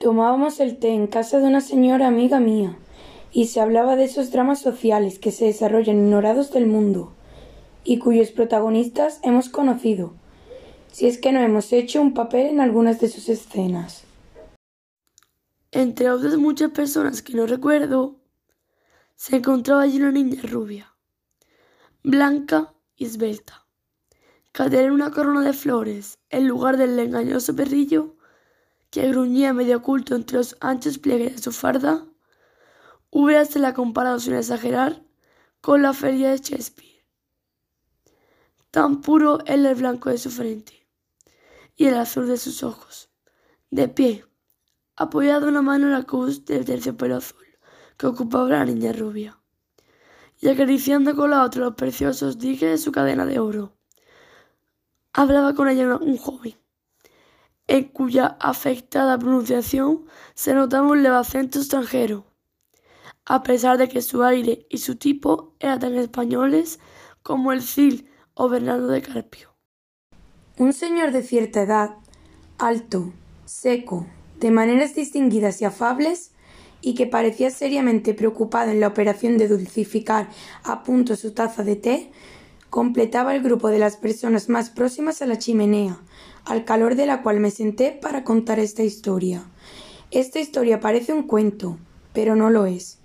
Tomábamos el té en casa de una señora amiga mía, y se hablaba de esos dramas sociales que se desarrollan ignorados del mundo, y cuyos protagonistas hemos conocido, si es que no hemos hecho un papel en algunas de sus escenas. Entre otras muchas personas que no recuerdo, se encontraba allí una niña rubia, blanca y esbelta, que tenía una corona de flores en lugar del engañoso perrillo que gruñía medio oculto entre los anchos pliegues de su farda, la comparado sin exagerar con la feria de Shakespeare. Tan puro era el blanco de su frente y el azul de sus ojos, de pie, apoyado una mano en la cruz del terciopelo azul que ocupaba la niña rubia, y acariciando con la otra los preciosos dijes de su cadena de oro. Hablaba con ella un joven, en cuya afectada pronunciación se notaba un leve acento extranjero, a pesar de que su aire y su tipo eran tan españoles como el Cid o Bernardo de Carpio. Un señor de cierta edad, alto, seco, de maneras distinguidas y afables, y que parecía seriamente preocupado en la operación de dulcificar a punto su taza de té, completaba el grupo de las personas más próximas a la chimenea, al calor de la cual me senté para contar esta historia. Esta historia parece un cuento, pero no lo es.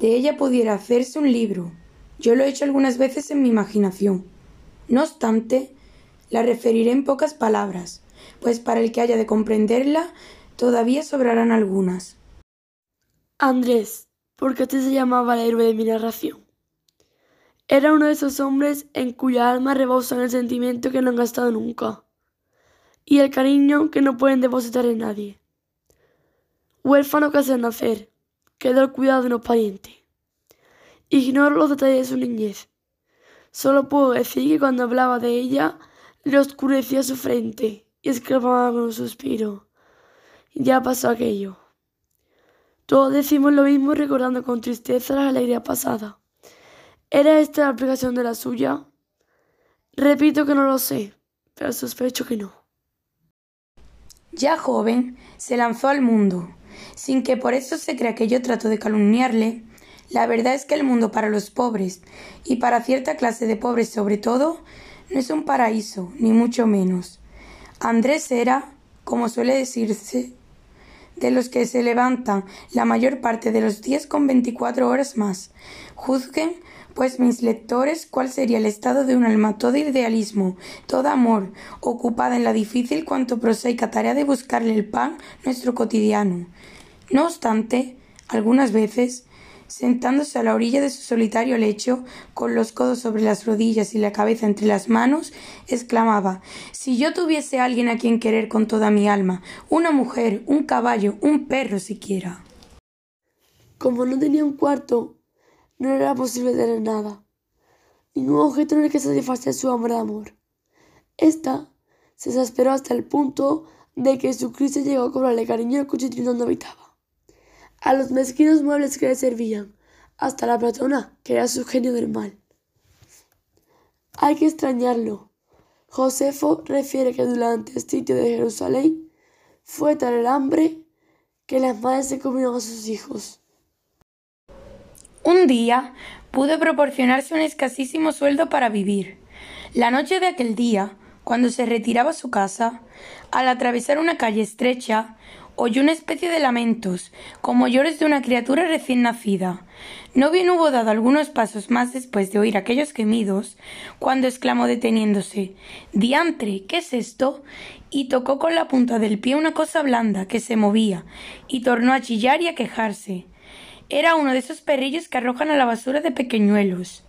De ella pudiera hacerse un libro. Yo lo he hecho algunas veces en mi imaginación. No obstante, la referiré en pocas palabras, pues para el que haya de comprenderla Todavía sobrarán algunas. Andrés, ¿por qué te se llamaba el héroe de mi narración. Era uno de esos hombres en cuya alma rebosan el sentimiento que no han gastado nunca y el cariño que no pueden depositar en nadie. Huérfano que hace nacer, quedó al cuidado de unos parientes. Ignoro los detalles de su niñez. Solo puedo decir que cuando hablaba de ella le oscurecía su frente y exclamaba con un suspiro. Ya pasó aquello. Todos decimos lo mismo recordando con tristeza la alegría pasada. ¿Era esta la aplicación de la suya? Repito que no lo sé, pero sospecho que no. Ya joven, se lanzó al mundo. Sin que por eso se crea que yo trato de calumniarle, la verdad es que el mundo para los pobres, y para cierta clase de pobres sobre todo, no es un paraíso, ni mucho menos. Andrés era, como suele decirse, de los que se levantan la mayor parte de los días con veinticuatro horas más. Juzguen, pues mis lectores, cuál sería el estado de un alma todo idealismo, todo amor, ocupada en la difícil cuanto prosaica tarea de buscarle el pan nuestro cotidiano. No obstante, algunas veces sentándose a la orilla de su solitario lecho, con los codos sobre las rodillas y la cabeza entre las manos, exclamaba Si yo tuviese alguien a quien querer con toda mi alma, una mujer, un caballo, un perro siquiera. Como no tenía un cuarto, no era posible tener nada. Ningún objeto en el que satisfacer su amor de amor. Esta se exasperó hasta el punto de que su crisis llegó a cobrarle cariño al cuchitril donde habitaba a los mezquinos muebles que le servían, hasta la platona, que era su genio del mal. Hay que extrañarlo. Josefo refiere que durante el sitio de Jerusalén fue tal el hambre que las madres se comieron a sus hijos. Un día pudo proporcionarse un escasísimo sueldo para vivir. La noche de aquel día, cuando se retiraba a su casa, al atravesar una calle estrecha, oyó una especie de lamentos, como llores de una criatura recién nacida. No bien hubo dado algunos pasos más después de oír aquellos gemidos, cuando exclamó deteniéndose Diantre, ¿qué es esto? y tocó con la punta del pie una cosa blanda que se movía, y tornó a chillar y a quejarse. Era uno de esos perrillos que arrojan a la basura de pequeñuelos.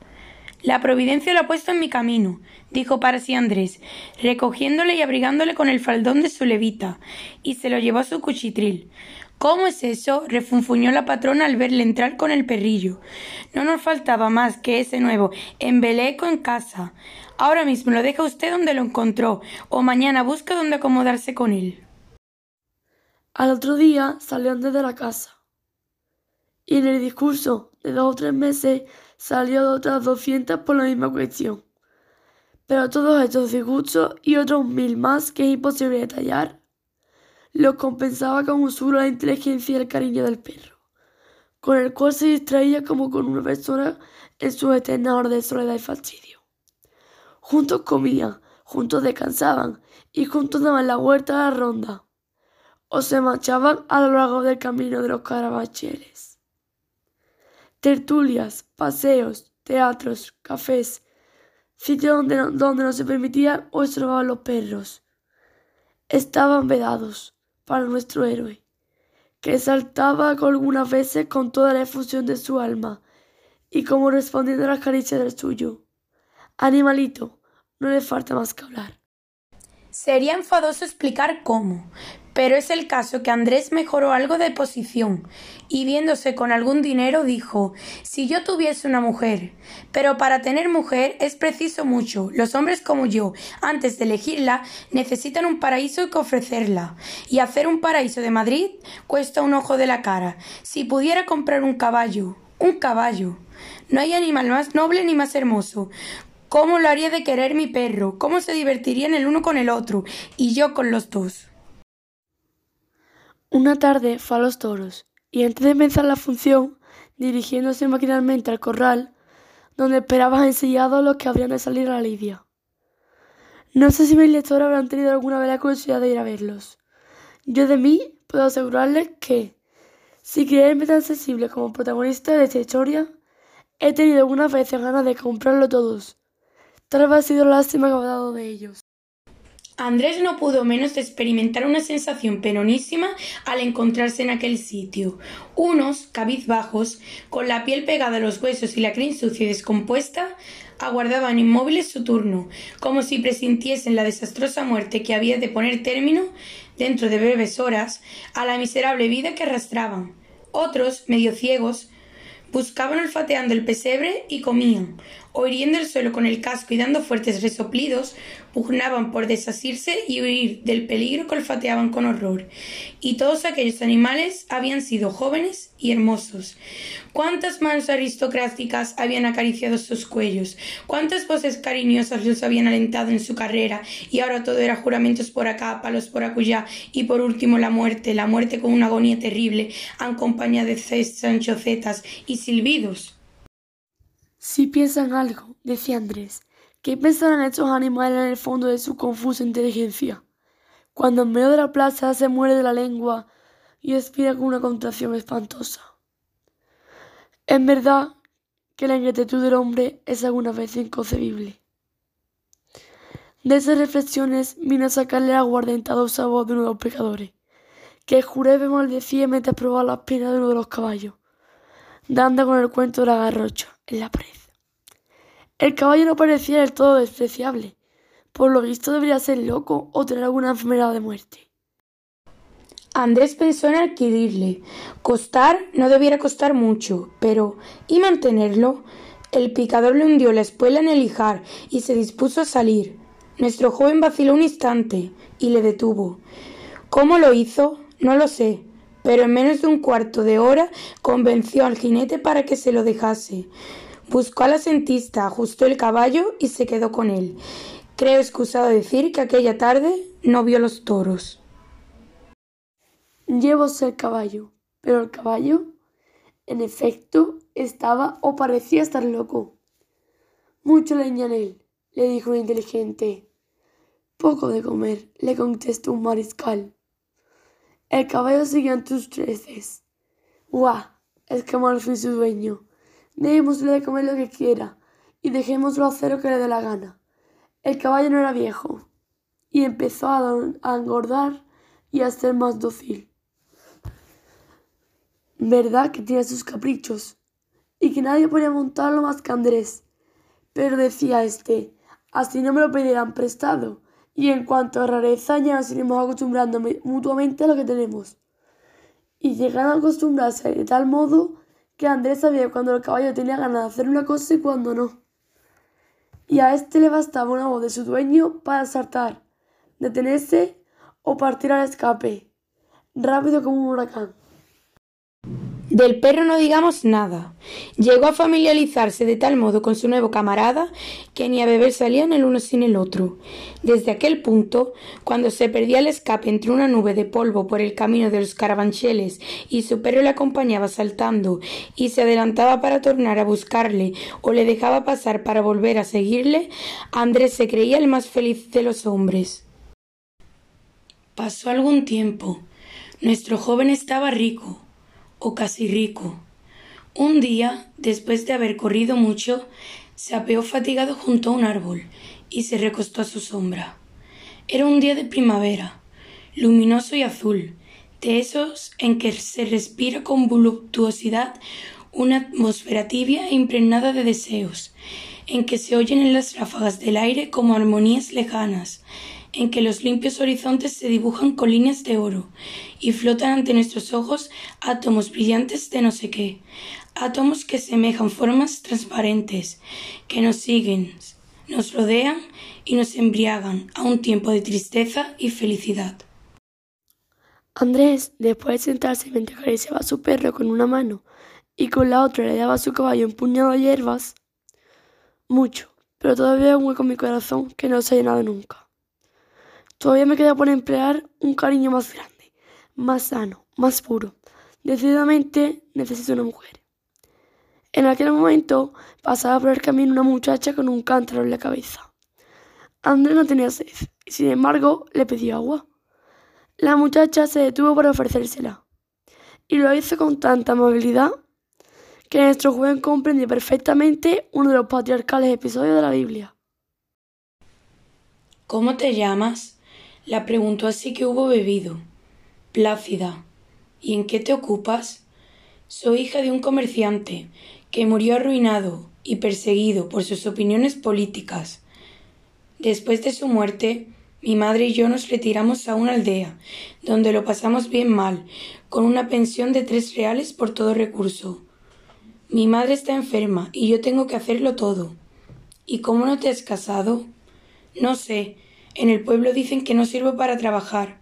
La providencia lo ha puesto en mi camino, dijo para sí Andrés, recogiéndole y abrigándole con el faldón de su levita, y se lo llevó a su cuchitril. ¿Cómo es eso? refunfuñó la patrona al verle entrar con el perrillo. No nos faltaba más que ese nuevo embeleco en casa. Ahora mismo lo deja usted donde lo encontró, o mañana busca dónde acomodarse con él. Al otro día salió Andrés de la casa. Y en el discurso de dos o tres meses salió de otras doscientas por la misma cuestión. Pero todos estos disgustos y otros mil más que es imposible detallar, lo compensaba con usura la inteligencia y el cariño del perro, con el cual se distraía como con una persona en su eterna hora de soledad y fastidio. Juntos comían, juntos descansaban y juntos daban la vuelta a la ronda o se marchaban a lo largo del camino de los carabacheles. Tertulias, paseos, teatros, cafés, sitios donde no, donde no se permitía observar los perros, estaban vedados para nuestro héroe, que saltaba algunas veces con toda la efusión de su alma y como respondiendo a las caricias del suyo. Animalito, no le falta más que hablar. Sería enfadoso explicar cómo, pero es el caso que Andrés mejoró algo de posición y viéndose con algún dinero dijo si yo tuviese una mujer. Pero para tener mujer es preciso mucho. Los hombres como yo, antes de elegirla, necesitan un paraíso que ofrecerla. Y hacer un paraíso de Madrid cuesta un ojo de la cara. Si pudiera comprar un caballo, un caballo. No hay animal más noble ni más hermoso. ¿Cómo lo haría de querer mi perro? ¿Cómo se divertirían el uno con el otro? Y yo con los dos. Una tarde fue a los toros y antes de empezar la función, dirigiéndose maquinalmente al corral, donde esperaban ensillados los que habrían de salir a la lidia. No sé si mis lectores habrán tenido alguna vez la curiosidad de ir a verlos. Yo de mí puedo asegurarles que, si creerme tan sensible como protagonista de esta historia, he tenido algunas veces ganas de comprarlo todos. Tal vez ha sido lástima que he dado de ellos. Andrés no pudo menos de experimentar una sensación penonísima al encontrarse en aquel sitio. Unos, cabizbajos, con la piel pegada a los huesos y la crin sucia y descompuesta, aguardaban inmóviles su turno, como si presintiesen la desastrosa muerte que había de poner término, dentro de breves horas, a la miserable vida que arrastraban. Otros, medio ciegos, buscaban olfateando el pesebre y comían, o hiriendo el suelo con el casco y dando fuertes resoplidos, pugnaban por desasirse y huir del peligro que olfateaban con horror. Y todos aquellos animales habían sido jóvenes y hermosos. Cuántas manos aristocráticas habían acariciado sus cuellos, cuántas voces cariñosas los habían alentado en su carrera, y ahora todo era juramentos por acá, palos por acullá, y por último la muerte, la muerte con una agonía terrible, acompañada de sanchocetas y silbidos. Si piensan algo, decía Andrés, ¿qué pensarán estos animales en el fondo de su confusa inteligencia? Cuando en medio de la plaza se muere de la lengua y expira con una contracción espantosa. En verdad que la ingratitud del hombre es alguna vez inconcebible. De esas reflexiones vino a sacarle la aguardentado sabor de uno de los pecadores, que juré me maldecía mientras probaba las penas de uno de los caballos, dando con el cuento de la garrocha en la pared. El caballo no parecía del todo despreciable. Por lo visto debería ser loco o tener alguna enfermedad de muerte. Andrés pensó en adquirirle. Costar no debiera costar mucho, pero ¿y mantenerlo? El picador le hundió la espuela en el hijar y se dispuso a salir. Nuestro joven vaciló un instante y le detuvo. ¿Cómo lo hizo? No lo sé, pero en menos de un cuarto de hora convenció al jinete para que se lo dejase. Buscó al asentista, ajustó el caballo y se quedó con él. Creo excusado decir que aquella tarde no vio los toros. Llevóse el caballo, pero el caballo, en efecto, estaba o parecía estar loco. Mucho leña en él, le dijo un inteligente. Poco de comer, le contestó un mariscal. El caballo siguió en tus treces. ¡Guau! exclamó al fin su dueño. Démosle de comer lo que quiera y dejémoslo hacer lo que le dé la gana. El caballo no era viejo y empezó a, a engordar y a ser más dócil. Verdad que tiene sus caprichos y que nadie podía montarlo más que Andrés. Pero decía este, así no me lo pedirán prestado y en cuanto a rareza ya nos iremos acostumbrando mutuamente a lo que tenemos. Y llegaron a acostumbrarse de tal modo que Andrés sabía cuando el caballo tenía ganas de hacer una cosa y cuando no. Y a este le bastaba una voz de su dueño para saltar, detenerse o partir al escape, rápido como un huracán. Del perro no digamos nada. Llegó a familiarizarse de tal modo con su nuevo camarada que ni a beber salían el uno sin el otro. Desde aquel punto, cuando se perdía el escape entre una nube de polvo por el camino de los carabancheles y su perro le acompañaba saltando y se adelantaba para tornar a buscarle o le dejaba pasar para volver a seguirle, Andrés se creía el más feliz de los hombres. Pasó algún tiempo. Nuestro joven estaba rico o casi rico. Un día, después de haber corrido mucho, se apeó fatigado junto a un árbol y se recostó a su sombra. Era un día de primavera, luminoso y azul, de esos en que se respira con voluptuosidad una atmósfera tibia e impregnada de deseos, en que se oyen en las ráfagas del aire como armonías lejanas, en que los limpios horizontes se dibujan con líneas de oro y flotan ante nuestros ojos átomos brillantes de no sé qué, átomos que semejan formas transparentes, que nos siguen, nos rodean y nos embriagan a un tiempo de tristeza y felicidad. Andrés, después de sentarse mientras acariciaba a su perro con una mano y con la otra le daba a su caballo un puñado de hierbas, mucho, pero todavía hueco en mi corazón que no se ha llenado nunca. Todavía me queda por emplear un cariño más grande, más sano, más puro. Decididamente necesito una mujer. En aquel momento pasaba por el camino una muchacha con un cántaro en la cabeza. Andrés no tenía sed y sin embargo le pidió agua. La muchacha se detuvo para ofrecérsela y lo hizo con tanta amabilidad que nuestro joven comprendió perfectamente uno de los patriarcales episodios de la Biblia. ¿Cómo te llamas? La preguntó así que hubo bebido. Plácida. ¿Y en qué te ocupas? Soy hija de un comerciante que murió arruinado y perseguido por sus opiniones políticas. Después de su muerte, mi madre y yo nos retiramos a una aldea, donde lo pasamos bien mal, con una pensión de tres reales por todo recurso. Mi madre está enferma y yo tengo que hacerlo todo. ¿Y cómo no te has casado? No sé, en el pueblo dicen que no sirvo para trabajar,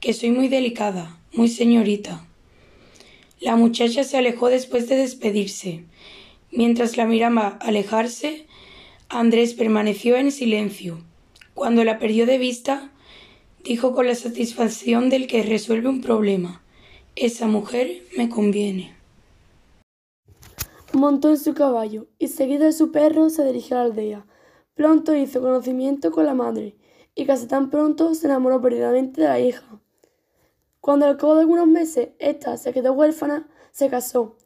que soy muy delicada, muy señorita. La muchacha se alejó después de despedirse. Mientras la miraba alejarse, Andrés permaneció en silencio. Cuando la perdió de vista, dijo con la satisfacción del que resuelve un problema. Esa mujer me conviene. Montó en su caballo y seguido de su perro se dirigió a la aldea. Pronto hizo conocimiento con la madre y casi tan pronto se enamoró perdidamente de la hija. Cuando al cabo de algunos meses ésta se quedó huérfana, se casó,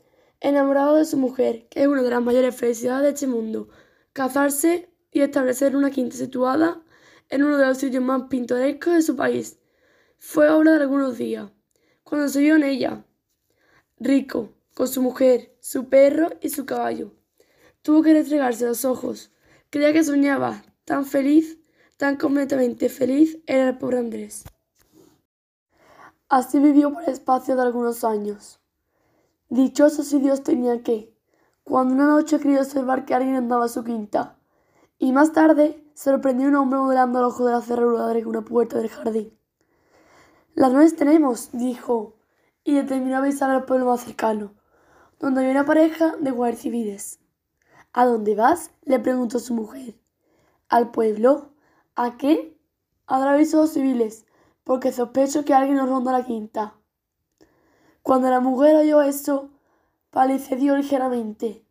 enamorado de su mujer, que es una de las mayores felicidades de este mundo, casarse y establecer una quinta situada en uno de los sitios más pintorescos de su país. Fue obra de algunos días, cuando se vio en ella, rico, con su mujer, su perro y su caballo. Tuvo que restregarse los ojos. Creía que soñaba, tan feliz, Tan completamente feliz era el pobre Andrés. Así vivió por el espacio de algunos años. Dichoso si Dios tenía que, cuando una noche creyó observar que alguien andaba a su quinta, y más tarde sorprendió un hombre modelando al ojo de la cerradura de una puerta del jardín. Ladrones tenemos, dijo, y determinó avisar al pueblo más cercano, donde había una pareja de guardias civiles. ¿A dónde vas? le preguntó su mujer. Al pueblo, ¿A qué? A avisos civiles, porque sospecho que alguien nos ronda la quinta. Cuando la mujer oyó eso, palicedió ligeramente.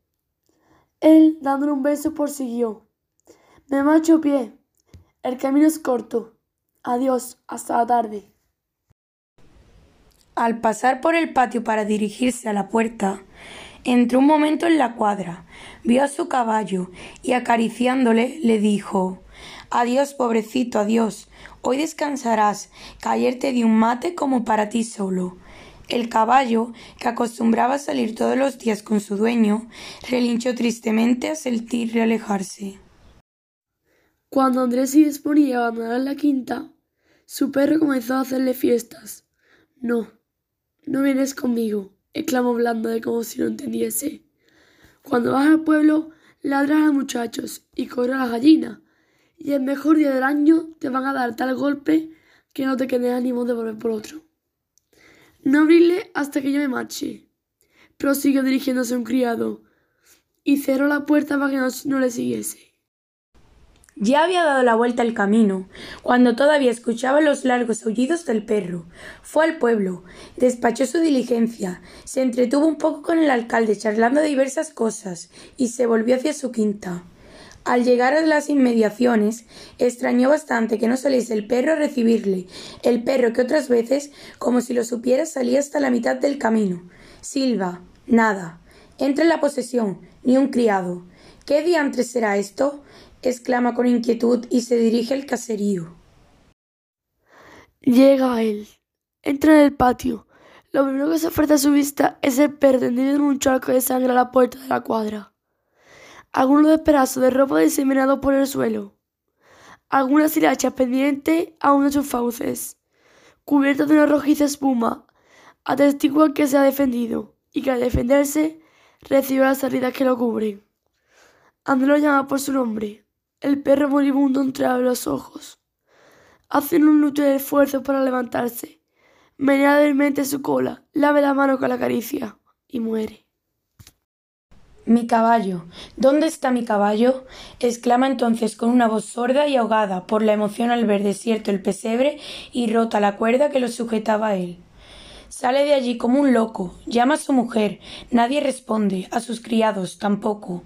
Él, dándole un beso, prosiguió. Me marcho pie. El camino es corto. Adiós, hasta la tarde. Al pasar por el patio para dirigirse a la puerta, entró un momento en la cuadra, vio a su caballo y acariciándole le dijo Adiós, pobrecito, adiós. Hoy descansarás, que ayer te di un mate como para ti solo. El caballo, que acostumbraba a salir todos los días con su dueño, relinchó tristemente a sentirle alejarse. Cuando Andrés se disponía a abandonar la quinta, su perro comenzó a hacerle fiestas. No, no vienes conmigo, exclamó de como si no entendiese. Cuando vas al pueblo, ladras a muchachos y corre a la gallina y el mejor día del año te van a dar tal golpe que no te quede ánimo de volver por otro. No abrirle hasta que yo me marche. prosiguió dirigiéndose a un criado, y cerró la puerta para que no, no le siguiese. Ya había dado la vuelta al camino, cuando todavía escuchaba los largos aullidos del perro. Fue al pueblo, despachó su diligencia, se entretuvo un poco con el alcalde charlando de diversas cosas, y se volvió hacia su quinta. Al llegar a las inmediaciones, extrañó bastante que no saliese el perro a recibirle, el perro que otras veces, como si lo supiera, salía hasta la mitad del camino. Silva, nada. Entra en la posesión, ni un criado. ¿Qué diantres será esto? exclama con inquietud y se dirige al caserío. Llega él. Entra en el patio. Lo primero que se ofrece a su vista es el perro tendido en un charco de sangre a la puerta de la cuadra algunos despedazos de ropa diseminados por el suelo, algunas hilachas pendientes a uno de sus fauces, cubiertos de una rojiza espuma, atestiguan que se ha defendido y que al defenderse recibe las heridas que lo cubren. Andrés lo llama por su nombre. El perro moribundo entreabre los ojos. Hace un inútil esfuerzo para levantarse. Menea débilmente su cola, lave la mano con la caricia y muere. Mi caballo. ¿Dónde está mi caballo? exclama entonces con una voz sorda y ahogada por la emoción al ver desierto el pesebre y rota la cuerda que lo sujetaba a él. Sale de allí como un loco, llama a su mujer, nadie responde, a sus criados tampoco.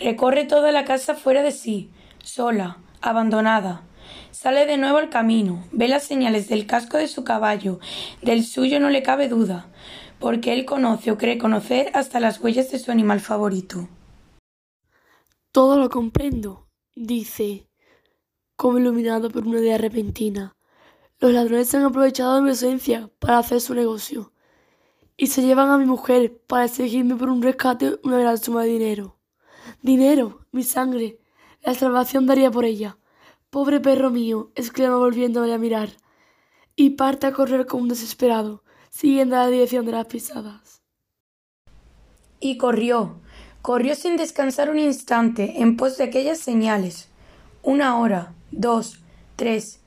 Recorre toda la casa fuera de sí, sola, abandonada. Sale de nuevo al camino, ve las señales del casco de su caballo, del suyo no le cabe duda porque él conoce o cree conocer hasta las huellas de su animal favorito. Todo lo comprendo, dice, como iluminado por una idea repentina. Los ladrones han aprovechado de mi ausencia para hacer su negocio y se llevan a mi mujer para exigirme por un rescate una gran suma de dinero. Dinero, mi sangre, la salvación daría por ella. Pobre perro mío, exclama volviéndome a mirar, y parte a correr como un desesperado siguiendo la dirección de las pisadas. Y corrió, corrió sin descansar un instante en pos de aquellas señales. Una hora, dos, tres.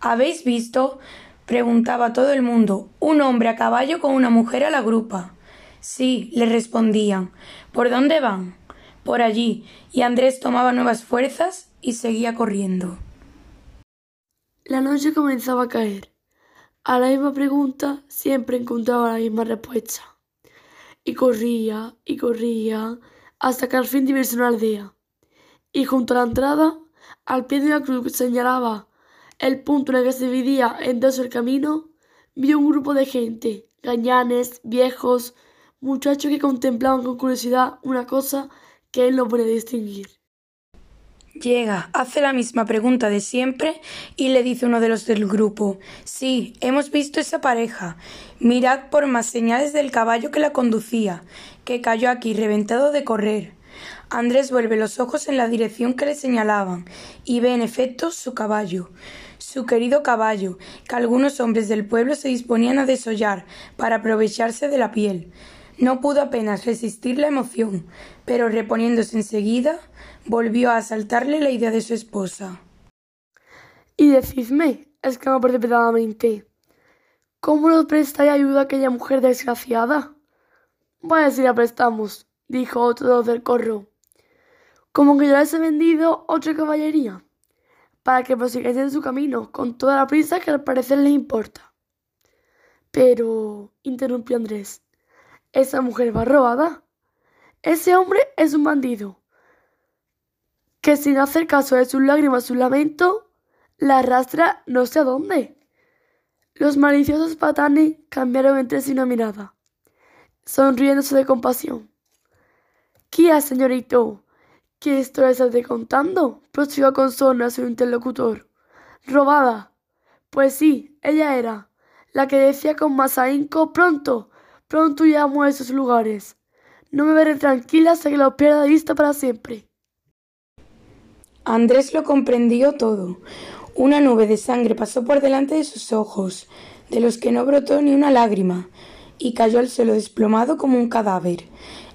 ¿Habéis visto? preguntaba todo el mundo, un hombre a caballo con una mujer a la grupa. Sí, le respondían. ¿Por dónde van? Por allí, y Andrés tomaba nuevas fuerzas y seguía corriendo. La noche comenzaba a caer. A la misma pregunta siempre encontraba la misma respuesta. Y corría y corría hasta que al fin divirsó una aldea. Y junto a la entrada, al pie de una cruz que señalaba el punto en el que se dividía en dos el camino, vio un grupo de gente, gañanes, viejos, muchachos que contemplaban con curiosidad una cosa que él no podía distinguir. Llega, hace la misma pregunta de siempre y le dice uno de los del grupo Sí, hemos visto esa pareja. Mirad por más señales del caballo que la conducía, que cayó aquí reventado de correr. Andrés vuelve los ojos en la dirección que le señalaban y ve en efecto su caballo, su querido caballo, que algunos hombres del pueblo se disponían a desollar para aprovecharse de la piel. No pudo apenas resistir la emoción, pero reponiéndose enseguida, volvió a asaltarle la idea de su esposa. Y decidme, exclamó precipitadamente, ¿cómo nos prestáis ayuda a aquella mujer desgraciada? Vaya si la prestamos, dijo otro del corro. Como que yo les he vendido otra caballería, para que prosigáis en su camino, con toda la prisa que al parecer les importa. Pero, interrumpió Andrés, esa mujer va robada. Ese hombre es un bandido que sin hacer caso de sus lágrimas, su lamento, la arrastra no sé a dónde. Los maliciosos patanes cambiaron entre sí una mirada, sonriéndose de compasión. ¿Qué señorito? ¿Qué historia estás contando? prosiguió con sorna su interlocutor. ¿Robada? Pues sí, ella era, la que decía con más ahínco, pronto, pronto llamo a esos lugares. No me veré tranquila hasta que lo pierda de vista para siempre. Andrés lo comprendió todo. Una nube de sangre pasó por delante de sus ojos, de los que no brotó ni una lágrima, y cayó al suelo desplomado como un cadáver.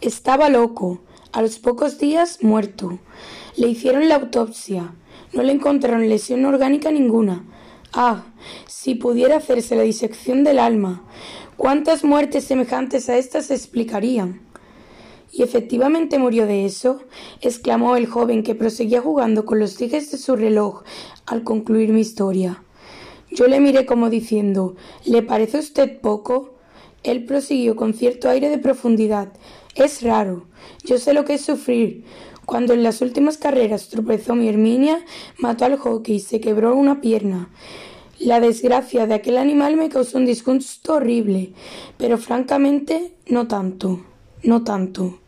Estaba loco. A los pocos días muerto. Le hicieron la autopsia. No le encontraron lesión orgánica ninguna. Ah, si pudiera hacerse la disección del alma, ¿cuántas muertes semejantes a estas se explicarían? ¿Y efectivamente murió de eso? exclamó el joven que proseguía jugando con los dijes de su reloj al concluir mi historia. Yo le miré como diciendo ¿Le parece a usted poco? Él prosiguió con cierto aire de profundidad. Es raro. Yo sé lo que es sufrir. Cuando en las últimas carreras tropezó mi Herminia, mató al jockey y se quebró una pierna. La desgracia de aquel animal me causó un disgusto horrible, pero francamente no tanto, no tanto.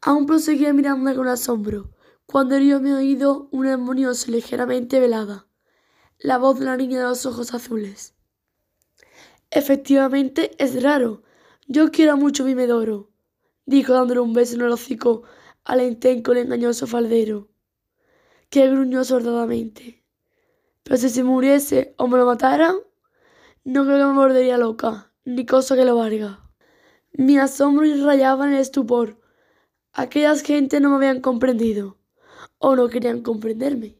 Aún proseguía mirando con asombro, cuando herió mi oído una armoniosa y ligeramente velada, la voz de la niña de los ojos azules. Efectivamente es raro. Yo quiero mucho mi medoro, dijo dándole un beso en el hocico al entenco el engañoso faldero, que gruñó sordadamente. Pero si se muriese o me lo mataran, no creo que me mordería loca, ni cosa que lo valga. Mi asombro rayaba en el estupor. Aquellas gentes no me habían comprendido, o no querían comprenderme.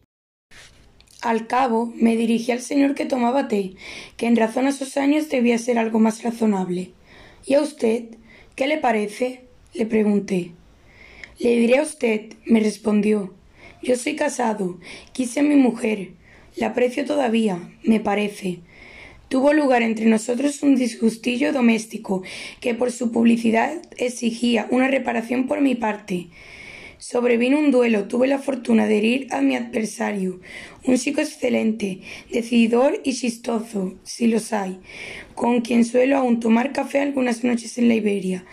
Al cabo, me dirigí al señor que tomaba té, que en razón a sus años debía ser algo más razonable. ¿Y a usted? ¿Qué le parece? le pregunté. Le diré a usted, me respondió. Yo soy casado, quise a mi mujer, la aprecio todavía, me parece. Tuvo lugar entre nosotros un disgustillo doméstico que por su publicidad exigía una reparación por mi parte. Sobrevino un duelo, tuve la fortuna de herir a mi adversario, un chico excelente, decididor y chistoso, si los hay, con quien suelo aún tomar café algunas noches en la Iberia.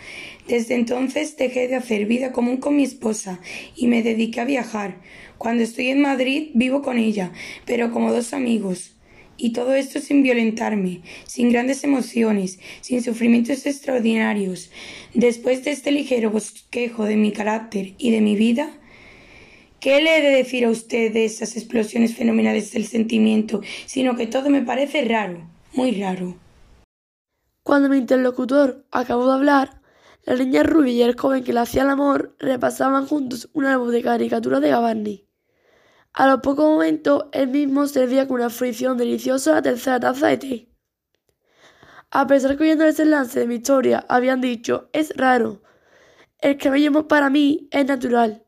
Desde entonces dejé de hacer vida común con mi esposa y me dediqué a viajar. Cuando estoy en Madrid vivo con ella, pero como dos amigos. Y todo esto sin violentarme, sin grandes emociones, sin sufrimientos extraordinarios. Después de este ligero bosquejo de mi carácter y de mi vida, ¿qué le he de decir a usted de esas explosiones fenomenales del sentimiento, sino que todo me parece raro, muy raro? Cuando mi interlocutor acabó de hablar, la niña rubia y el joven que le hacía el amor repasaban juntos un álbum de caricaturas de Gavarni. A los pocos momentos, él mismo servía con una fricción deliciosa la tercera taza de té. A pesar que oyendo el desenlace de mi historia habían dicho, es raro. El cabello para mí es natural.